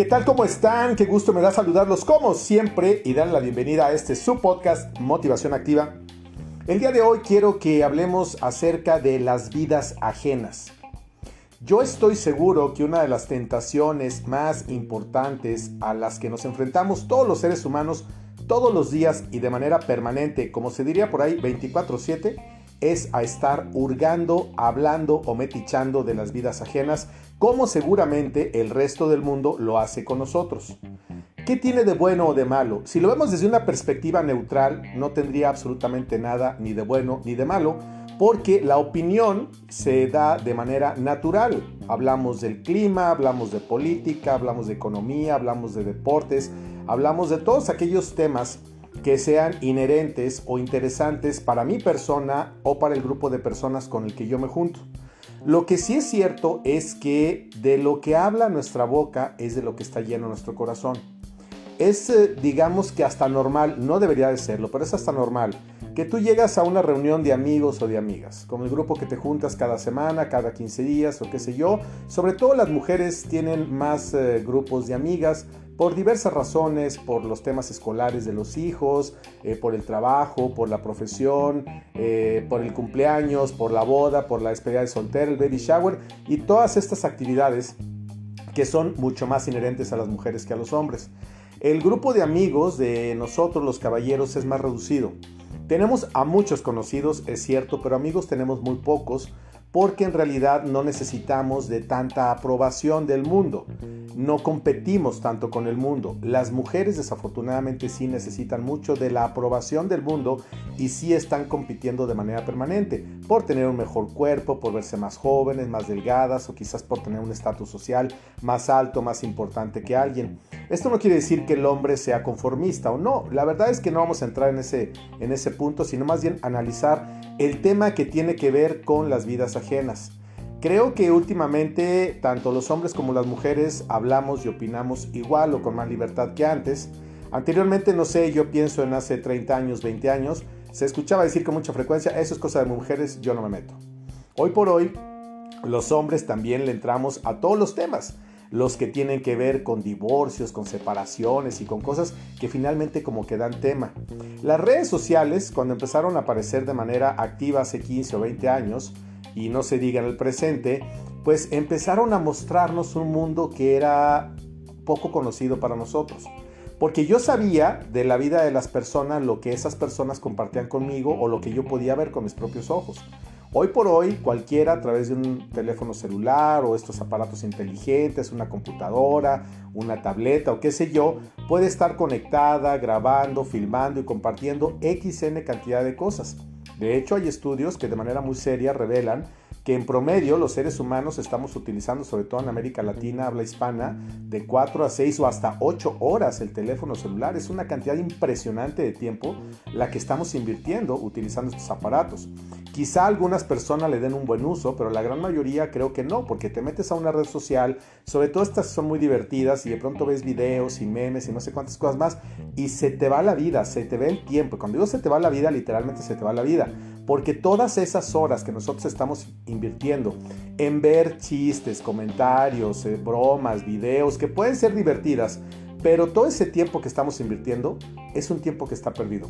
¿Qué tal? ¿Cómo están? Qué gusto me da saludarlos como siempre y dar la bienvenida a este su podcast Motivación Activa. El día de hoy quiero que hablemos acerca de las vidas ajenas. Yo estoy seguro que una de las tentaciones más importantes a las que nos enfrentamos todos los seres humanos todos los días y de manera permanente, como se diría por ahí 24/7, es a estar hurgando, hablando o metichando de las vidas ajenas, como seguramente el resto del mundo lo hace con nosotros. ¿Qué tiene de bueno o de malo? Si lo vemos desde una perspectiva neutral, no tendría absolutamente nada ni de bueno ni de malo, porque la opinión se da de manera natural. Hablamos del clima, hablamos de política, hablamos de economía, hablamos de deportes, hablamos de todos aquellos temas que sean inherentes o interesantes para mi persona o para el grupo de personas con el que yo me junto. Lo que sí es cierto es que de lo que habla nuestra boca es de lo que está lleno nuestro corazón. Es, eh, digamos que hasta normal, no debería de serlo, pero es hasta normal, que tú llegas a una reunión de amigos o de amigas, con el grupo que te juntas cada semana, cada 15 días o qué sé yo. Sobre todo las mujeres tienen más eh, grupos de amigas, por diversas razones, por los temas escolares de los hijos, eh, por el trabajo, por la profesión, eh, por el cumpleaños, por la boda, por la despedida de soltero, el baby shower y todas estas actividades que son mucho más inherentes a las mujeres que a los hombres. El grupo de amigos de nosotros los caballeros es más reducido. Tenemos a muchos conocidos, es cierto, pero amigos tenemos muy pocos porque en realidad no necesitamos de tanta aprobación del mundo. No competimos tanto con el mundo. Las mujeres desafortunadamente sí necesitan mucho de la aprobación del mundo y sí están compitiendo de manera permanente por tener un mejor cuerpo, por verse más jóvenes, más delgadas o quizás por tener un estatus social más alto, más importante que alguien. Esto no quiere decir que el hombre sea conformista o no. La verdad es que no vamos a entrar en ese, en ese punto, sino más bien analizar el tema que tiene que ver con las vidas ajenas. Creo que últimamente tanto los hombres como las mujeres hablamos y opinamos igual o con más libertad que antes. Anteriormente, no sé, yo pienso en hace 30 años, 20 años, se escuchaba decir con mucha frecuencia, eso es cosa de mujeres, yo no me meto. Hoy por hoy, los hombres también le entramos a todos los temas, los que tienen que ver con divorcios, con separaciones y con cosas que finalmente como que dan tema. Las redes sociales, cuando empezaron a aparecer de manera activa hace 15 o 20 años, y no se diga en el presente, pues empezaron a mostrarnos un mundo que era poco conocido para nosotros. Porque yo sabía de la vida de las personas lo que esas personas compartían conmigo o lo que yo podía ver con mis propios ojos. Hoy por hoy cualquiera a través de un teléfono celular o estos aparatos inteligentes, una computadora, una tableta o qué sé yo, puede estar conectada, grabando, filmando y compartiendo XN cantidad de cosas. De hecho, hay estudios que de manera muy seria revelan en promedio los seres humanos estamos utilizando, sobre todo en América Latina, habla hispana, de 4 a 6 o hasta 8 horas el teléfono celular. Es una cantidad impresionante de tiempo la que estamos invirtiendo utilizando estos aparatos. Quizá algunas personas le den un buen uso, pero la gran mayoría creo que no, porque te metes a una red social, sobre todo estas son muy divertidas y de pronto ves videos y memes y no sé cuántas cosas más y se te va la vida, se te ve el tiempo. Cuando digo se te va la vida, literalmente se te va la vida, porque todas esas horas que nosotros estamos invirtiendo en ver chistes, comentarios, eh, bromas, videos que pueden ser divertidas, pero todo ese tiempo que estamos invirtiendo es un tiempo que está perdido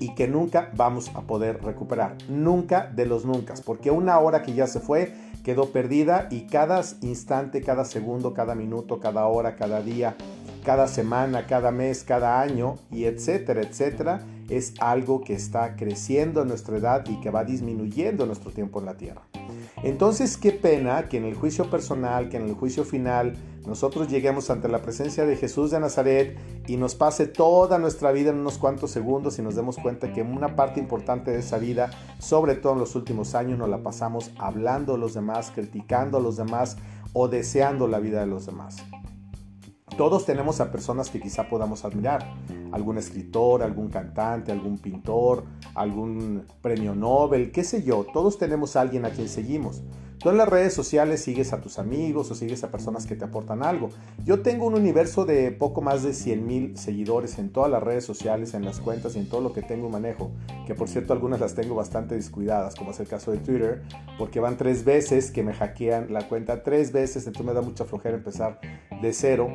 y que nunca vamos a poder recuperar. Nunca de los nunca, porque una hora que ya se fue quedó perdida y cada instante, cada segundo, cada minuto, cada hora, cada día, cada semana, cada mes, cada año y etcétera, etcétera, es algo que está creciendo en nuestra edad y que va disminuyendo nuestro tiempo en la tierra. Entonces, qué pena que en el juicio personal, que en el juicio final, nosotros lleguemos ante la presencia de Jesús de Nazaret y nos pase toda nuestra vida en unos cuantos segundos y nos demos cuenta que una parte importante de esa vida, sobre todo en los últimos años, nos la pasamos hablando a los demás, criticando a los demás o deseando la vida de los demás. Todos tenemos a personas que quizá podamos admirar, algún escritor, algún cantante, algún pintor, algún premio Nobel, qué sé yo, todos tenemos a alguien a quien seguimos. Tú en las redes sociales sigues a tus amigos o sigues a personas que te aportan algo. Yo tengo un universo de poco más de 100 mil seguidores en todas las redes sociales, en las cuentas y en todo lo que tengo manejo. Que por cierto algunas las tengo bastante descuidadas, como es el caso de Twitter, porque van tres veces que me hackean la cuenta tres veces, entonces me da mucha flojera empezar de cero.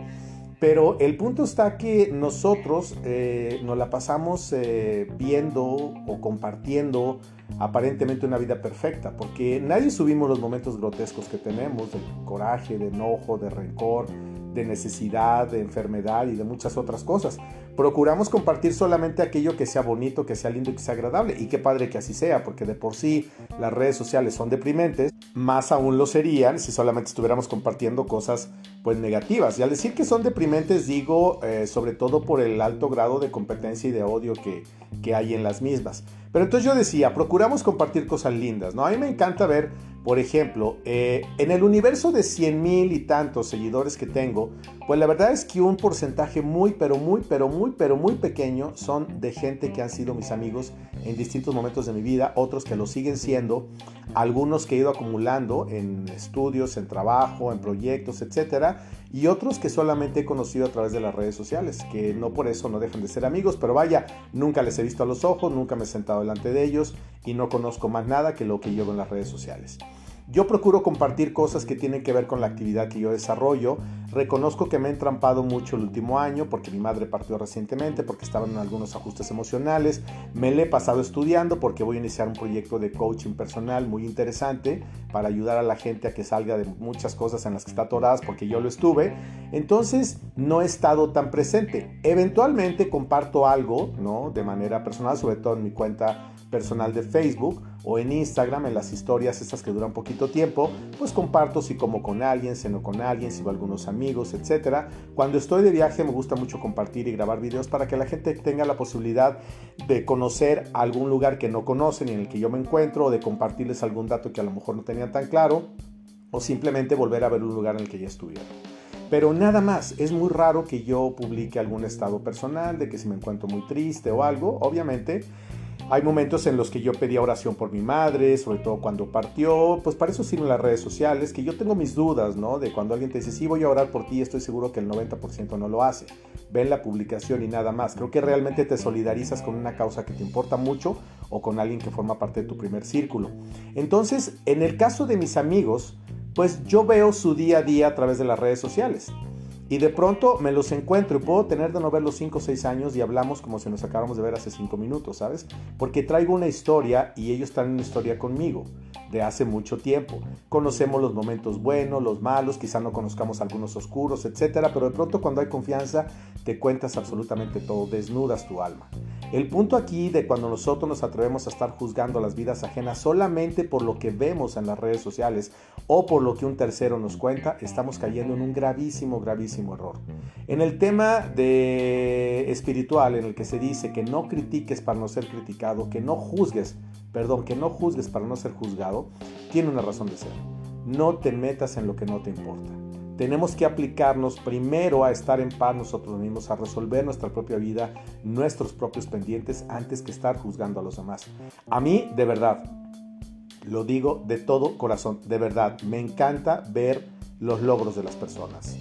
Pero el punto está que nosotros eh, nos la pasamos eh, viendo o compartiendo aparentemente una vida perfecta, porque nadie subimos los momentos grotescos que tenemos, de coraje, de enojo, de rencor, de necesidad, de enfermedad y de muchas otras cosas. Procuramos compartir solamente aquello que sea bonito, que sea lindo y que sea agradable. Y qué padre que así sea, porque de por sí las redes sociales son deprimentes, más aún lo serían si solamente estuviéramos compartiendo cosas pues negativas. Y al decir que son deprimentes digo eh, sobre todo por el alto grado de competencia y de odio que, que hay en las mismas. Pero entonces yo decía, procuramos compartir cosas lindas, ¿no? A mí me encanta ver por ejemplo, eh, en el universo de 100 mil y tantos seguidores que tengo, pues la verdad es que un porcentaje muy, pero muy, pero muy, pero muy pequeño son de gente que han sido mis amigos en distintos momentos de mi vida, otros que lo siguen siendo, algunos que he ido acumulando en estudios, en trabajo, en proyectos, etcétera, y otros que solamente he conocido a través de las redes sociales, que no por eso no dejan de ser amigos, pero vaya, nunca les he visto a los ojos, nunca me he sentado delante de ellos y no conozco más nada que lo que llevo en las redes sociales. Yo procuro compartir cosas que tienen que ver con la actividad que yo desarrollo. Reconozco que me he entrampado mucho el último año porque mi madre partió recientemente, porque estaban en algunos ajustes emocionales. Me le he pasado estudiando porque voy a iniciar un proyecto de coaching personal muy interesante para ayudar a la gente a que salga de muchas cosas en las que está atoradas porque yo lo estuve. Entonces no he estado tan presente. Eventualmente comparto algo, ¿no? De manera personal, sobre todo en mi cuenta personal de Facebook o en Instagram, en las historias estas que duran poquito tiempo, pues comparto si como con alguien, ceno con alguien, si va algunos amigos, etc. Cuando estoy de viaje me gusta mucho compartir y grabar videos para que la gente tenga la posibilidad de conocer algún lugar que no conocen y en el que yo me encuentro, o de compartirles algún dato que a lo mejor no tenían tan claro, o simplemente volver a ver un lugar en el que ya estuvieron. Pero nada más, es muy raro que yo publique algún estado personal, de que si me encuentro muy triste o algo, obviamente hay momentos en los que yo pedía oración por mi madre, sobre todo cuando partió, pues para eso sirven las redes sociales, que yo tengo mis dudas, ¿no? De cuando alguien te dice, sí, voy a orar por ti, estoy seguro que el 90% no lo hace. Ven la publicación y nada más. Creo que realmente te solidarizas con una causa que te importa mucho o con alguien que forma parte de tu primer círculo. Entonces, en el caso de mis amigos, pues yo veo su día a día a través de las redes sociales. Y de pronto me los encuentro y puedo tener de no verlos 5 o 6 años y hablamos como si nos acabáramos de ver hace 5 minutos, ¿sabes? Porque traigo una historia y ellos están en una historia conmigo de hace mucho tiempo. Conocemos los momentos buenos, los malos, quizá no conozcamos algunos oscuros, etcétera, pero de pronto cuando hay confianza te cuentas absolutamente todo, desnudas tu alma. El punto aquí de cuando nosotros nos atrevemos a estar juzgando las vidas ajenas solamente por lo que vemos en las redes sociales o por lo que un tercero nos cuenta, estamos cayendo en un gravísimo, gravísimo error. En el tema de espiritual, en el que se dice que no critiques para no ser criticado, que no juzgues, perdón, que no juzgues para no ser juzgado, tiene una razón de ser. No te metas en lo que no te importa. Tenemos que aplicarnos primero a estar en paz nosotros mismos, a resolver nuestra propia vida, nuestros propios pendientes, antes que estar juzgando a los demás. A mí, de verdad, lo digo de todo corazón, de verdad, me encanta ver los logros de las personas.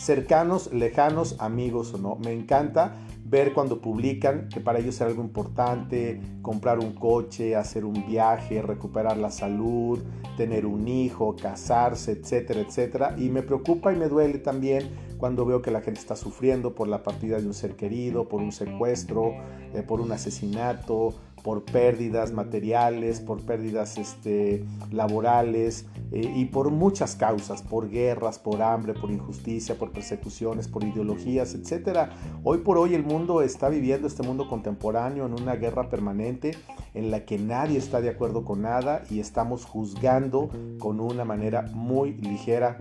Cercanos, lejanos, amigos o no, me encanta ver cuando publican que para ellos es algo importante, comprar un coche, hacer un viaje, recuperar la salud, tener un hijo, casarse, etcétera, etcétera. Y me preocupa y me duele también cuando veo que la gente está sufriendo por la partida de un ser querido, por un secuestro, eh, por un asesinato, por pérdidas materiales, por pérdidas este, laborales eh, y por muchas causas, por guerras, por hambre, por injusticia, por persecuciones, por ideologías, etc. Hoy por hoy el mundo está viviendo este mundo contemporáneo en una guerra permanente en la que nadie está de acuerdo con nada y estamos juzgando con una manera muy ligera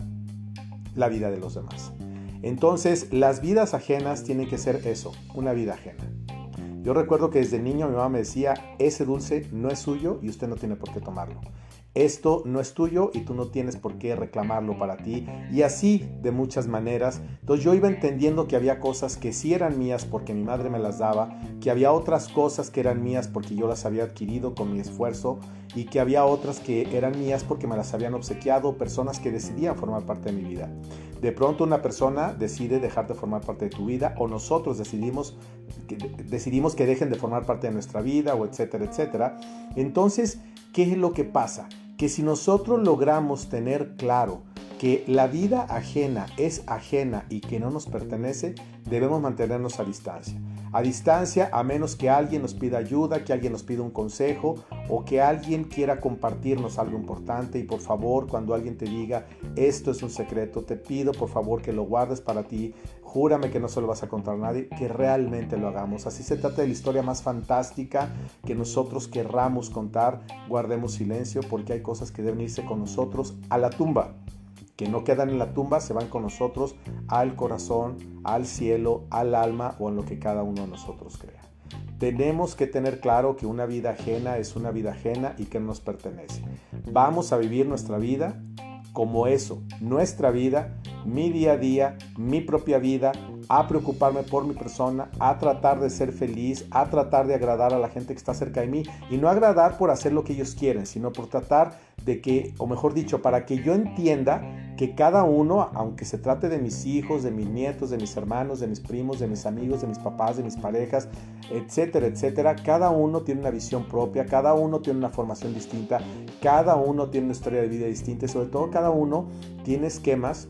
la vida de los demás. Entonces, las vidas ajenas tienen que ser eso, una vida ajena. Yo recuerdo que desde niño mi mamá me decía, ese dulce no es suyo y usted no tiene por qué tomarlo. Esto no es tuyo y tú no tienes por qué reclamarlo para ti. Y así de muchas maneras. Entonces yo iba entendiendo que había cosas que sí eran mías porque mi madre me las daba, que había otras cosas que eran mías porque yo las había adquirido con mi esfuerzo y que había otras que eran mías porque me las habían obsequiado personas que decidían formar parte de mi vida. De pronto una persona decide dejar de formar parte de tu vida o nosotros decidimos que, decidimos que dejen de formar parte de nuestra vida o etcétera, etcétera. Entonces, ¿qué es lo que pasa? que si nosotros logramos tener claro que la vida ajena es ajena y que no nos pertenece, debemos mantenernos a distancia. A distancia, a menos que alguien nos pida ayuda, que alguien nos pida un consejo o que alguien quiera compartirnos algo importante. Y por favor, cuando alguien te diga, esto es un secreto, te pido por favor que lo guardes para ti. Júrame que no se lo vas a contar a nadie, que realmente lo hagamos. Así se trata de la historia más fantástica que nosotros querramos contar. Guardemos silencio porque hay cosas que deben irse con nosotros a la tumba que no quedan en la tumba, se van con nosotros al corazón, al cielo, al alma o en lo que cada uno de nosotros crea. Tenemos que tener claro que una vida ajena es una vida ajena y que nos pertenece. Vamos a vivir nuestra vida como eso, nuestra vida, mi día a día, mi propia vida, a preocuparme por mi persona, a tratar de ser feliz, a tratar de agradar a la gente que está cerca de mí y no agradar por hacer lo que ellos quieren, sino por tratar de que, o mejor dicho, para que yo entienda que cada uno, aunque se trate de mis hijos, de mis nietos, de mis hermanos, de mis primos, de mis amigos, de mis papás, de mis parejas, etcétera, etcétera, cada uno tiene una visión propia, cada uno tiene una formación distinta, cada uno tiene una historia de vida distinta y sobre todo cada uno tiene esquemas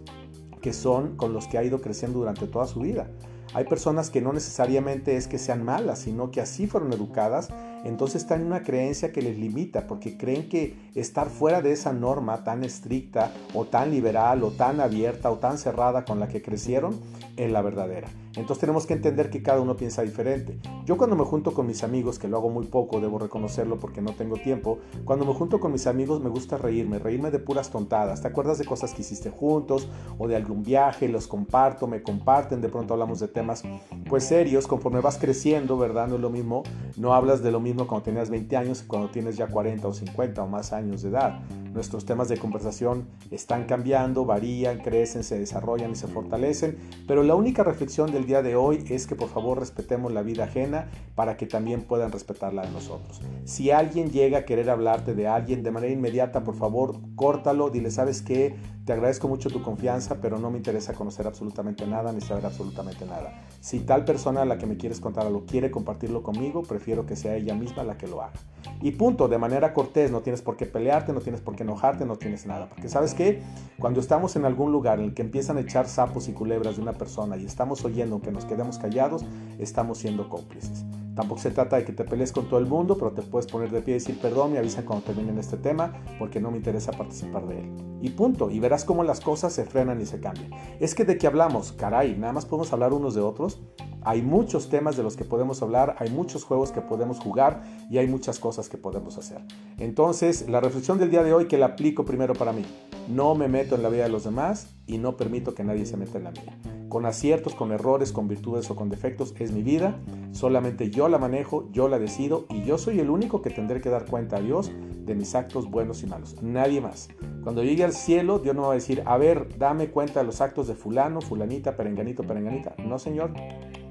que son con los que ha ido creciendo durante toda su vida. Hay personas que no necesariamente es que sean malas, sino que así fueron educadas entonces están en una creencia que les limita porque creen que estar fuera de esa norma tan estricta o tan liberal o tan abierta o tan cerrada con la que crecieron es la verdadera. Entonces tenemos que entender que cada uno piensa diferente. Yo cuando me junto con mis amigos, que lo hago muy poco, debo reconocerlo porque no tengo tiempo, cuando me junto con mis amigos me gusta reírme, reírme de puras tontadas. ¿Te acuerdas de cosas que hiciste juntos o de algún viaje? Los comparto, me comparten, de pronto hablamos de temas pues serios, conforme vas creciendo, ¿verdad? No es lo mismo, no hablas de lo mismo cuando tenías 20 años y cuando tienes ya 40 o 50 o más años de edad. Nuestros temas de conversación están cambiando, varían, crecen, se desarrollan y se fortalecen, pero la única reflexión del día de hoy es que por favor respetemos la vida ajena para que también puedan respetar la de nosotros. Si alguien llega a querer hablarte de alguien de manera inmediata, por favor, córtalo, dile, ¿sabes qué? Te agradezco mucho tu confianza, pero no me interesa conocer absolutamente nada ni saber absolutamente nada. Si tal persona a la que me quieres contar algo quiere compartirlo conmigo, prefiero que sea ella misma la que lo haga. Y punto, de manera cortés, no tienes por qué pelearte, no tienes por qué enojarte, no tienes nada. Porque sabes que cuando estamos en algún lugar en el que empiezan a echar sapos y culebras de una persona y estamos oyendo que nos quedemos callados, estamos siendo cómplices. Tampoco se trata de que te pelees con todo el mundo, pero te puedes poner de pie y decir perdón, me avisan cuando terminen este tema porque no me interesa participar de él. Y punto. Y verás cómo las cosas se frenan y se cambian. Es que de qué hablamos, caray, nada más podemos hablar unos de otros. Hay muchos temas de los que podemos hablar, hay muchos juegos que podemos jugar y hay muchas cosas que podemos hacer. Entonces, la reflexión del día de hoy que la aplico primero para mí. No me meto en la vida de los demás y no permito que nadie se meta en la mía con aciertos, con errores, con virtudes o con defectos, es mi vida. Solamente yo la manejo, yo la decido y yo soy el único que tendré que dar cuenta a Dios de mis actos buenos y malos. Nadie más. Cuando llegue al cielo, Dios no va a decir, a ver, dame cuenta de los actos de fulano, fulanita, perenganito, perenganita. No, Señor.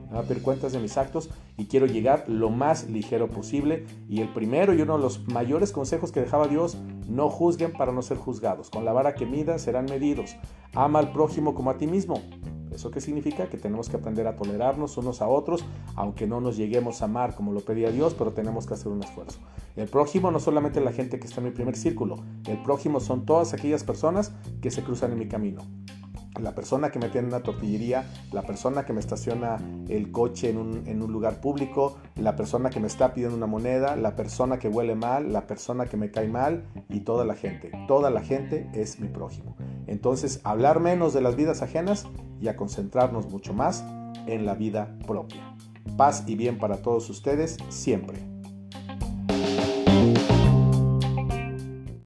Me va a pedir cuentas de mis actos y quiero llegar lo más ligero posible. Y el primero y uno de los mayores consejos que dejaba Dios, no juzguen para no ser juzgados. Con la vara que mida serán medidos. Ama al prójimo como a ti mismo. ¿Eso qué significa? Que tenemos que aprender a tolerarnos unos a otros, aunque no nos lleguemos a amar como lo pedía Dios, pero tenemos que hacer un esfuerzo. El prójimo no solamente la gente que está en mi primer círculo, el prójimo son todas aquellas personas que se cruzan en mi camino la persona que me tiene en una tortillería, la persona que me estaciona el coche en un, en un, lugar público, la persona que me está pidiendo una moneda, la persona que huele mal, la persona que me cae mal y toda la gente. Toda la gente es mi prójimo. Entonces, hablar menos de las vidas ajenas y a concentrarnos mucho más en la vida propia. Paz y bien para todos ustedes siempre.